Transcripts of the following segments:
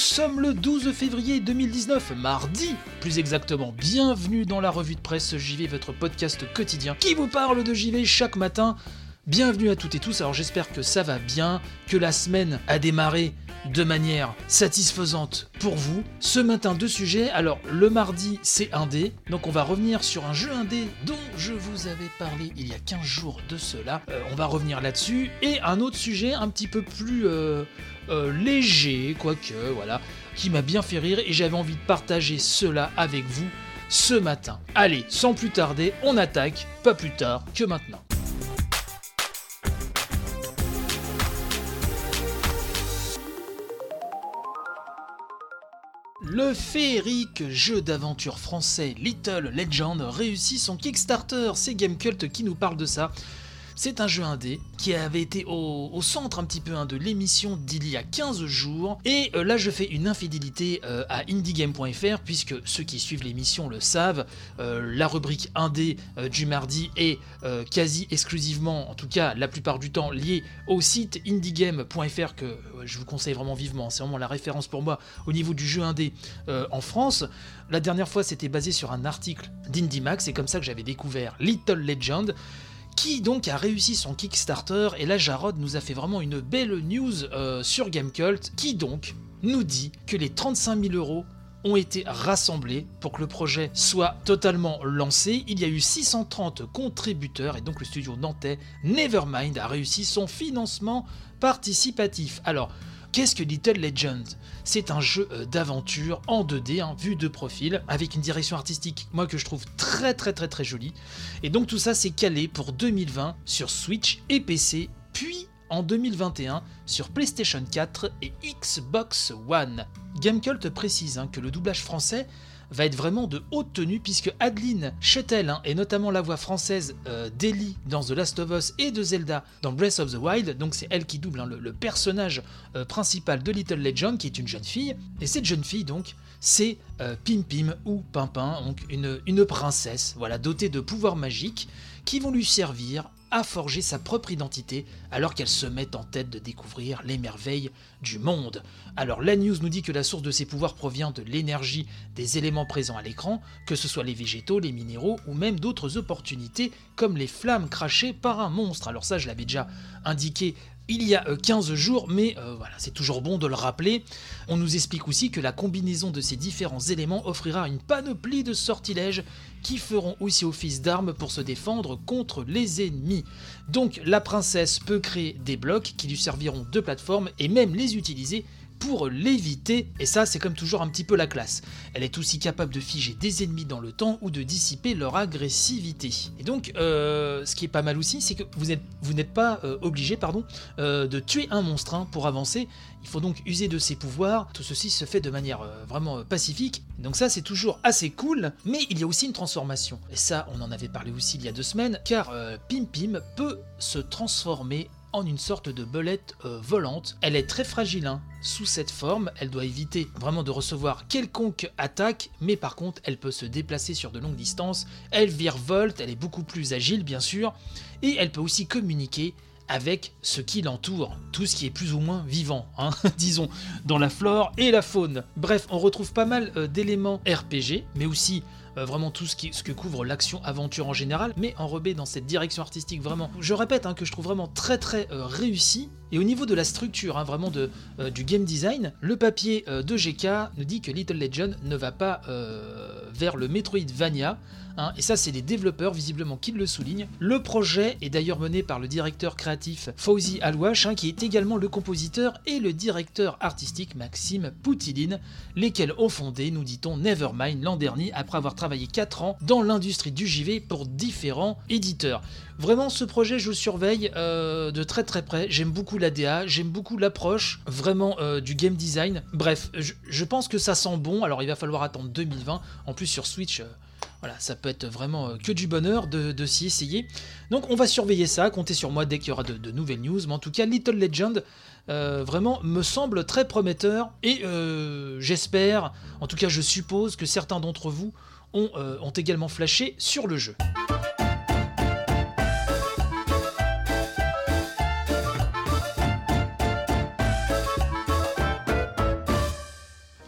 Sommes le 12 février 2019, mardi, plus exactement. Bienvenue dans la revue de presse JV, votre podcast quotidien qui vous parle de JV chaque matin. Bienvenue à toutes et tous, alors j'espère que ça va bien, que la semaine a démarré de manière satisfaisante pour vous. Ce matin, deux sujets. Alors, le mardi, c'est indé. Donc, on va revenir sur un jeu indé dont je vous avais parlé il y a 15 jours de cela. Euh, on va revenir là-dessus. Et un autre sujet un petit peu plus euh, euh, léger, quoique, voilà, qui m'a bien fait rire et j'avais envie de partager cela avec vous ce matin. Allez, sans plus tarder, on attaque, pas plus tard que maintenant. Le féerique jeu d'aventure français Little Legend réussit son Kickstarter. C'est Gamecult qui nous parle de ça. C'est un jeu indé qui avait été au, centre un petit peu hein, de l'émission d'il y a 15 jours. Et euh, là, je fais une infidélité euh, à indiegame.fr puisque ceux qui suivent l'émission le savent. euh, la rubrique indé du mardi est quasi exclusivement, en tout cas la plupart du temps, liée au site indiegame.fr que je vous conseille vraiment vivement. C'est vraiment la référence pour moi au niveau du jeu indé en France. La dernière fois, c'était basé sur un article d'IndieMax. C'est comme ça que j'avais découvert Little Legend qui donc a réussi son Kickstarter. Et là, Jarod nous a fait vraiment une belle news euh, sur Gamecult, qui donc nous dit que les 35 000 euros ont été rassemblés pour que le projet soit totalement lancé. Il y a eu 630 contributeurs et donc le studio nantais Nevermind a réussi son financement participatif. Alors, Qu'est-ce que Little Legend C'est un jeu euh, d'aventure en 2D, hein, vue de profil, avec une direction artistique, moi que je trouve très très très très jolie. Et donc tout ça c'est calé pour 2020 sur Switch et PC, puis en 2021 sur PlayStation 4 et Xbox One. Gamecult précise hein, que le doublage français va être vraiment de haute tenue puisque Adeline Chettel hein, et notamment la voix française euh, dans The Last of Us et de Zelda dans Breath of the Wild, donc c'est elle qui double hein, le, le personnage euh, principal de Little Legend qui est une jeune fille, et cette jeune fille donc c'est euh, Pim Pim ou Pimpin, donc une, une princesse voilà, dotée de pouvoirs magiques qui vont lui servir à forger sa propre identité alors qu'elle se met en tête de découvrir les merveilles du monde. Alors la news nous dit que la source de ses pouvoirs provient de l'énergie des éléments présents à l'écran, que ce soit les végétaux, les minéraux ou même d'autres opportunités comme les flammes crachées par un monstre. Alors ça je l'avais déjà indiqué il y a euh, 15 jours, mais euh, voilà, c'est toujours bon de le rappeler. On nous explique aussi que la combinaison de ces différents éléments offrira une panoplie de sortilèges qui feront aussi office d'armes pour se défendre contre les ennemis. Donc la princesse peut créer des blocs qui lui serviront de plateforme et même les utiliser pour l'éviter, et ça c'est comme toujours un petit peu la classe. Elle est aussi capable de figer des ennemis dans le temps ou de dissiper leur agressivité. Et donc, euh, ce qui est pas mal aussi, c'est que vous n'êtes pas euh, obligé pardon, euh, de tuer un monstre hein, pour avancer. Il faut donc user de ses pouvoirs. Tout ceci se fait de manière vraiment pacifique. Donc ça c'est toujours assez cool, mais il y a aussi une transformation. Et ça, on en avait parlé aussi il y a deux semaines, car Pim Pim peut se transformer en une sorte de belette euh, volante. Elle est très fragile hein. sous cette forme, elle doit éviter vraiment de recevoir quelconque attaque, mais par contre elle peut se déplacer sur de longues distances, elle virevolte, elle est beaucoup plus agile bien sûr, et elle peut aussi communiquer avec ce qui l'entoure, tout ce qui est plus ou moins vivant, hein, disons, dans la flore et la faune. Bref, on retrouve pas mal euh, d'éléments RPG, mais aussi euh, vraiment tout ce, qui, ce que couvre l'action-aventure en général, mais enrobé dans cette direction artistique vraiment, je répète, hein, que je trouve vraiment très très euh, réussi. Et au niveau de la structure, hein, vraiment euh, du game design, le papier euh, de GK nous dit que Little Legend ne va pas euh, vers le Metroidvania, hein, et ça c'est les développeurs visiblement qui le soulignent. Le projet est d'ailleurs mené par le directeur créatif Fauzi Alouache, hein, qui est également le compositeur et le directeur artistique Maxime Poutiline, lesquels ont fondé, nous dit-on, Nevermind l'an dernier après avoir travaillé 4 ans dans l'industrie du JV pour différents éditeurs. Vraiment, ce projet, je le surveille euh, de très très près. J'aime beaucoup la DA, j'aime beaucoup l'approche vraiment euh, du game design. Bref, je, pense que ça sent bon. Alors il va falloir attendre 2020. En plus sur Switch, euh, voilà, ça peut être vraiment que du bonheur de, de s'y essayer. Donc on va surveiller ça, comptez sur moi dès qu'il y aura de, nouvelles news. Mais en tout cas, Little Legend, vraiment me semble très prometteur. Et j'espère, en tout cas je suppose que certains d'entre vous ont, ont également flashé sur le jeu.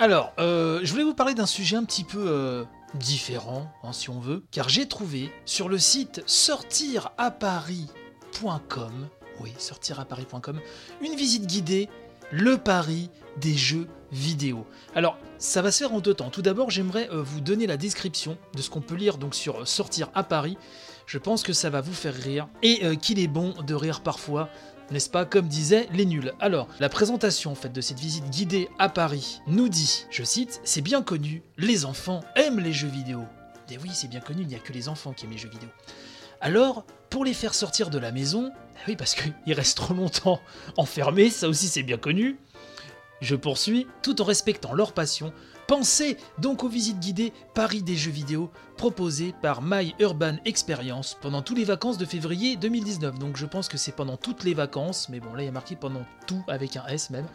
Alors, euh, je voulais vous parler d'un sujet un petit peu euh, différent, hein, si on veut, car j'ai trouvé sur le site sortiraparis.com, oui, sortiraparis.com, une visite guidée, le Paris des jeux vidéo. Alors, ça va se faire en deux temps. Tout d'abord, j'aimerais euh, vous donner la description de ce qu'on peut lire donc sur Sortir à Paris. Je pense que ça va vous faire rire et qu'il est bon de rire parfois n'est-ce pas, comme disaient les nuls. Alors, la présentation en fait, de cette visite guidée à Paris nous dit, je cite, c'est bien connu, les enfants aiment les jeux vidéo. Et oui, c'est bien connu, il n'y a que les enfants qui aiment les jeux vidéo. Alors, pour les faire sortir de la maison, oui, parce qu'ils restent trop longtemps enfermés, ça aussi c'est bien connu, je poursuis, tout en respectant leur passion, pensez donc aux visites guidées Paris des jeux vidéo proposées par My Urban Experience pendant toutes les vacances de février 2019. Donc je pense que c'est pendant toutes les vacances, mais bon là il y a marqué pendant tout avec un S même.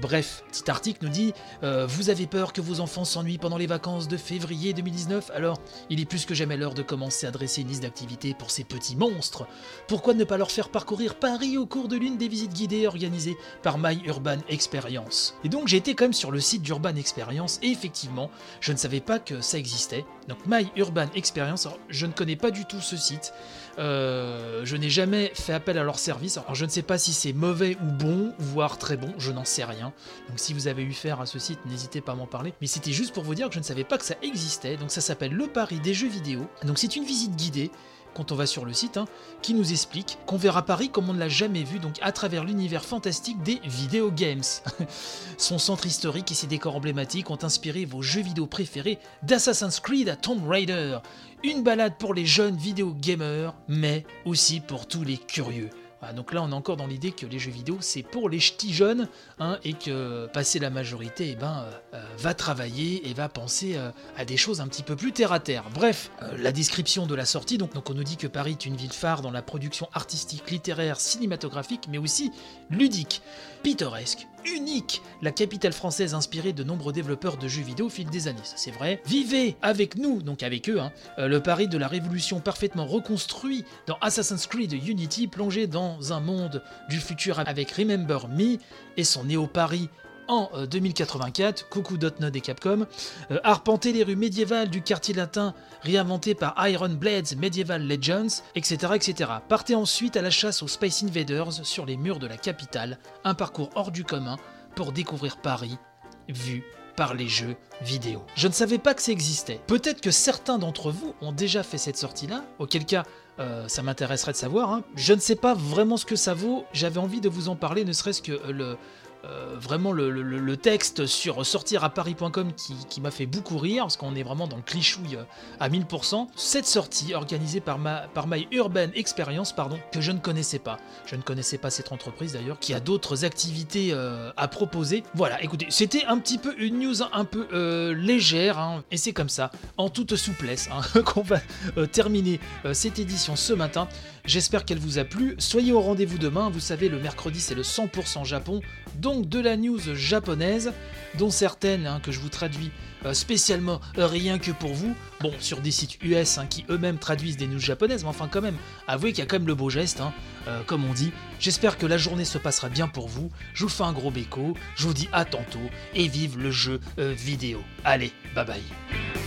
Bref, petit article nous dit euh, Vous avez peur que vos enfants s'ennuient pendant les vacances de février 2019 Alors il est plus que jamais l'heure de commencer à dresser une liste d'activités pour ces petits monstres. Pourquoi ne pas leur faire parcourir Paris au cours de l'une des visites guidées organisées par My Urban Experience? Et donc j'ai été quand même sur le site d'Urban Experience et effectivement, je ne savais pas que ça existait. Donc My Experience, alors, je ne connais pas du tout ce site. Euh, je n'ai jamais fait appel à leur service. Alors je ne sais pas si c'est mauvais ou bon, voire très bon, je n'en sais rien. Donc si vous avez eu faire à ce site, n'hésitez pas à m'en parler. Mais c'était juste pour vous dire que je ne savais pas que ça existait. Donc ça s'appelle Le Paris des jeux vidéo. Donc c'est une visite guidée quand on va sur le site, hein, qui nous explique qu'on verra Paris comme on ne l'a jamais vu, donc à travers l'univers fantastique des vidéo games. Son centre historique et ses décors emblématiques ont inspiré vos jeux vidéo préférés d'Assassin's Creed à Tomb Raider. Une balade pour les jeunes vidéo gamers, mais aussi pour tous les curieux. Donc là, on est encore dans l'idée que les jeux vidéo, c'est pour les ch'tis jeunes, hein, et que passer la majorité, eh ben, euh, euh, va travailler et va penser euh, à des choses un petit peu plus terre à terre. Bref, la description de la sortie, donc on nous dit que Paris est une ville phare dans la production artistique, littéraire, cinématographique, mais aussi ludique, pittoresque, unique, la capitale française inspirée de nombreux développeurs de jeux vidéo au fil des années, ça c'est vrai. Vivez avec nous, donc avec eux, hein, euh, le Paris de la révolution parfaitement reconstruit dans Assassin's Creed Unity, plongé dans un monde du futur avec Remember Me et son Néo-Paris en euh, 2084, coucou Dotnod et Capcom, euh, arpenter les rues médiévales du quartier latin réinventé par Iron Blades Medieval Legends, etc., etc. Partez ensuite à la chasse aux Space Invaders sur les murs de la capitale, un parcours hors du commun pour découvrir Paris, vu par les jeux vidéo. Je ne savais pas que ça existait. Peut-être que certains d'entre vous ont déjà fait cette sortie-là, auquel cas euh, ça m'intéresserait de savoir. hein. Je ne sais pas vraiment ce que ça vaut, j'avais envie de vous en parler, ne serait-ce que euh, le, euh, vraiment le, texte sur sortiraparis.com qui, qui m'a fait beaucoup rire, parce qu'on est vraiment dans le clichouille euh, à 1000%. Cette sortie, organisée par, ma, par My Urban Experience, pardon, que je ne connaissais pas. Je ne connaissais pas cette entreprise d'ailleurs, qui a d'autres activités euh, à proposer. Voilà, écoutez, c'était un petit peu une news un peu légère, hein, et c'est comme ça, en toute souplesse, hein, qu'on va terminer cette édition ce matin. J'espère qu'elle vous a plu. Soyez au rendez-vous demain. Vous savez, le mercredi, c'est le 100% Japon. Donc de la news japonaise, dont certaines hein, que je vous traduis euh, spécialement rien que pour vous. Bon, sur des sites US hein, qui eux-mêmes traduisent des news japonaises, mais enfin quand même, avouez qu'il y a quand même le beau geste, hein, euh, comme on dit. J'espère que la journée se passera bien pour vous. Je vous fais un gros béco. Je vous dis à tantôt et vive le jeu euh, vidéo. Allez, bye bye.